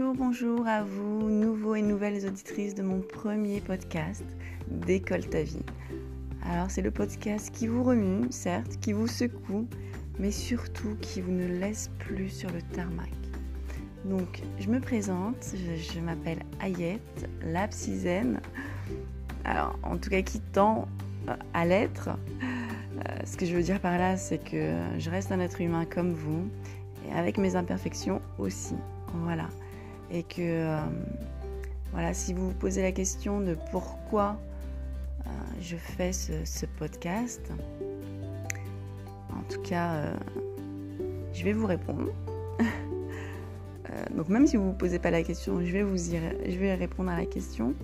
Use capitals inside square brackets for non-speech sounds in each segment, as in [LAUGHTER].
Bonjour, à vous, nouveaux et nouvelles auditrices de mon premier podcast, Décolle ta vie. Alors c'est le podcast qui vous remue, certes, qui vous secoue, mais surtout qui vous ne laisse plus sur le tarmac. Donc je me présente, je, m'appelle Ayette, l'absisène. Alors en tout cas qui tend euh, à l'être. Euh, ce que je veux dire par là, c'est que je reste un être humain comme vous, et avec mes imperfections aussi. Voilà. Et que, euh, voilà, si vous vous posez la question de pourquoi euh, je fais ce, podcast, en tout cas, euh, je vais vous répondre. [LAUGHS] donc même si vous ne vous posez pas la question, je vais, vous je vais répondre à la question.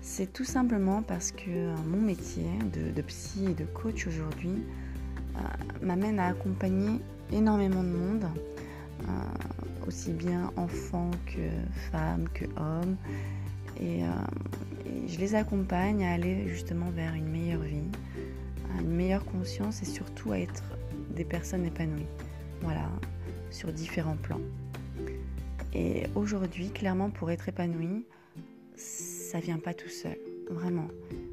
C'est tout simplement parce que mon métier de psy et de coach aujourd'hui m'amène à accompagner énormément de monde aussi bien enfants que femmes, que hommes. Et, euh, je les accompagne à aller justement vers une meilleure vie, une meilleure conscience et surtout à être des personnes épanouies. Voilà, sur différents plans. Et aujourd'hui, clairement, pour être épanoui, ça vient pas tout seul, vraiment.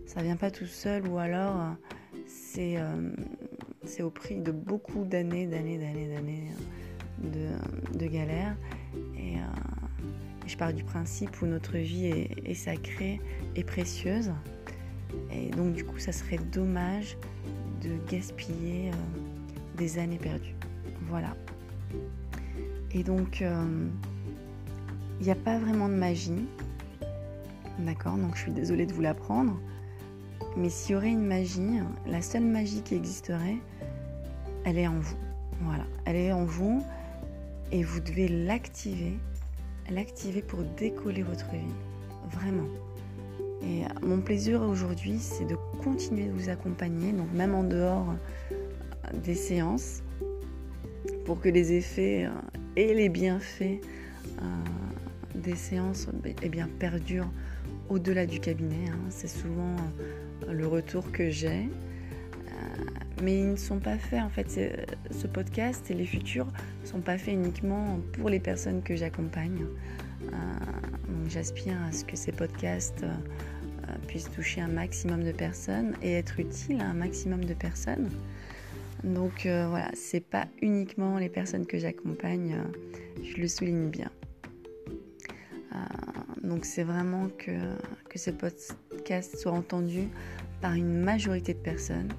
Ça vient pas tout seul ou alors euh, c'est au prix de beaucoup d'années, d'années, d'années, d'années de, galère. Et euh, je pars du principe où notre vie est, sacrée et précieuse. Et donc du coup, ça serait dommage de gaspiller euh, des années perdues. Voilà. Et donc, euh, il n'y a pas vraiment de magie. D'accord? Donc je suis désolée de vous l'apprendre. Mais s'il y aurait une magie, la seule magie qui existerait, elle est en vous. Voilà, elle est en vous et vous devez l'activer, l'activer pour décoller votre vie, vraiment. Et mon plaisir aujourd'hui, c'est de continuer de vous accompagner, donc même en dehors euh, des séances, pour que les effets euh, et les bienfaits euh, des séances eh bien, perdurent au-delà du cabinet. Hein. C'est souvent le retour que j'ai mais ils ne sont pas faits en fait. Ce podcast et les futurs ne sont pas faits uniquement pour les personnes que j'accompagne. Euh, j'aspire à ce que ces podcasts euh, puissent toucher un maximum de personnes et être utiles à un maximum de personnes. Donc euh, voilà, c'est pas uniquement les personnes que j'accompagne, je le souligne bien. donc c'est vraiment que, que ces podcasts soient entendus par une majorité de personnes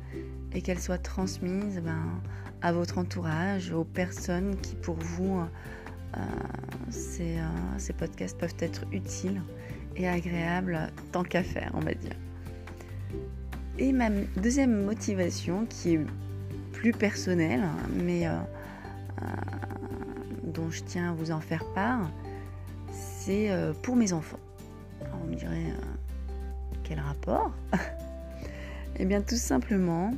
et qu'elle soit transmise ben, à votre entourage, aux personnes qui pour vous, euh, ces, euh, ces, podcasts peuvent être utiles et agréables tant qu'à faire, on va dire. Et ma deuxième motivation, qui est plus personnelle, mais euh, dont je tiens à vous en faire part, c'est pour mes enfants. on me dirait, quel rapport? [LAUGHS] Eh bien tout simplement,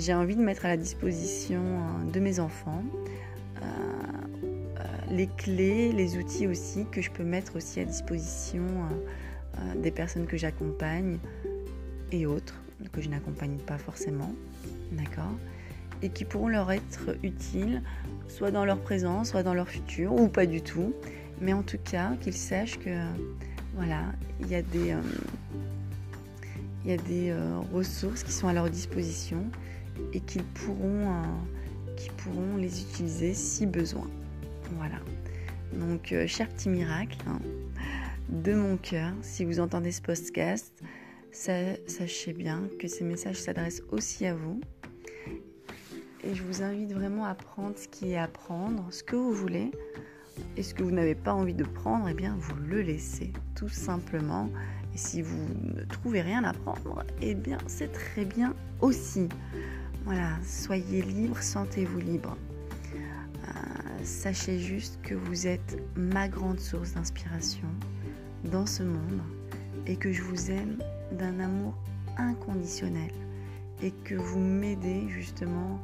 j'ai envie de mettre à la disposition euh, de mes enfants euh, euh, les clés, les outils aussi que je peux mettre aussi à disposition des personnes que j'accompagne et autres que je n'accompagne pas forcément, d'accord Et qui pourront leur être utiles, soit dans leur présent, soit dans leur futur, ou pas du tout. Mais en tout cas, qu'ils sachent que voilà, il y a des, y a des ressources qui sont à leur disposition et qu'ils pourront, euh, pourront les utiliser si besoin. Voilà. Donc, euh, cher petit miracle, hein, de mon cœur, si vous entendez ce podcast, sachez bien que ces messages s'adressent aussi à vous. Et je vous invite vraiment à prendre ce qui est à prendre, ce que vous voulez. Et ce que vous n'avez pas envie de prendre, eh bien, vous le laissez, tout simplement. Et si vous ne trouvez rien à prendre, eh bien, c'est très bien aussi. Voilà, soyez libre, sentez-vous libre. Euh, sachez juste que vous êtes ma grande source d'inspiration dans ce monde et que je vous aime d'un amour inconditionnel et que vous m'aidez justement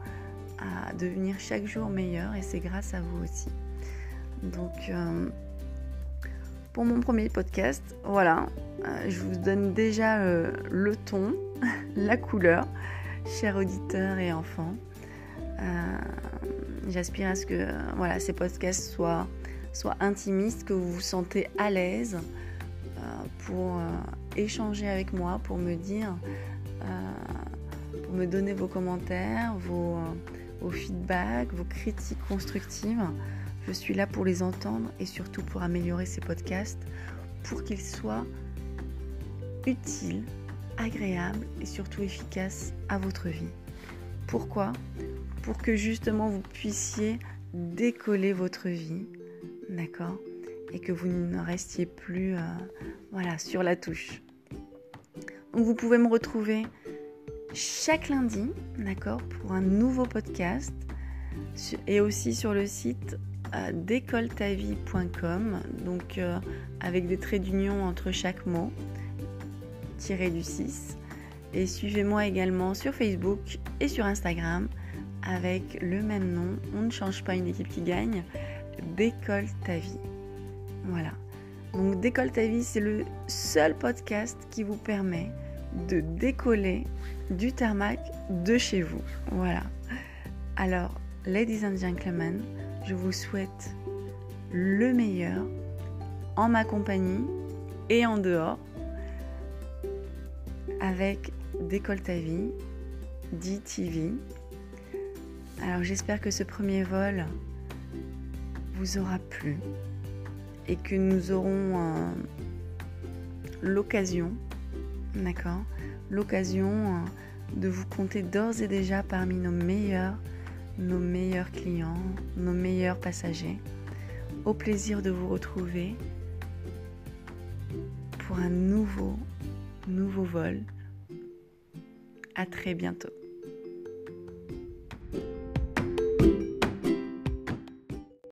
à devenir chaque jour meilleur et c'est grâce à vous aussi. Donc euh, pour mon premier podcast, voilà, euh, je vous donne déjà le ton, [LAUGHS] la couleur chers auditeurs et enfants. Euh, j'aspire à ce que voilà, ces podcasts soient soit intimiste, que vous vous sentez à l'aise euh, pour euh, échanger avec moi, pour me dire, pour me donner vos commentaires, vos feedbacks, vos critiques constructives. Je suis là pour les entendre et surtout pour améliorer ces podcasts, pour qu'ils soient utiles, agréables et surtout efficaces à votre vie. Pourquoi? Pour que justement vous puissiez décoller votre vie, d'accord? Et que vous ne restiez plus euh, voilà, sur la touche. Donc vous pouvez me retrouver chaque lundi, d'accord, pour un nouveau podcast et aussi sur le site euh, décolletavie.com, donc euh, avec des traits d'union entre chaque mot, du 6. Et suivez-moi également sur Facebook et sur Instagram avec le même nom. On ne change pas une équipe qui gagne. Décolle ta vie. Voilà. Donc Décolle ta vie, c'est le seul podcast qui vous permet de décoller du tarmac de chez vous. Voilà. Alors, ladies and gentlemen, je vous souhaite le meilleur en ma compagnie et en dehors avec Décolle ta vie, DTV. Alors j'espère que ce premier vol vous aura plu et que nous aurons euh, l'occasion, d'accord, l'occasion euh, de vous compter d'ores et déjà parmi nos meilleurs, nos meilleurs clients, nos meilleurs passagers. Au plaisir de vous retrouver pour un nouveau, nouveau vol. À très bientôt.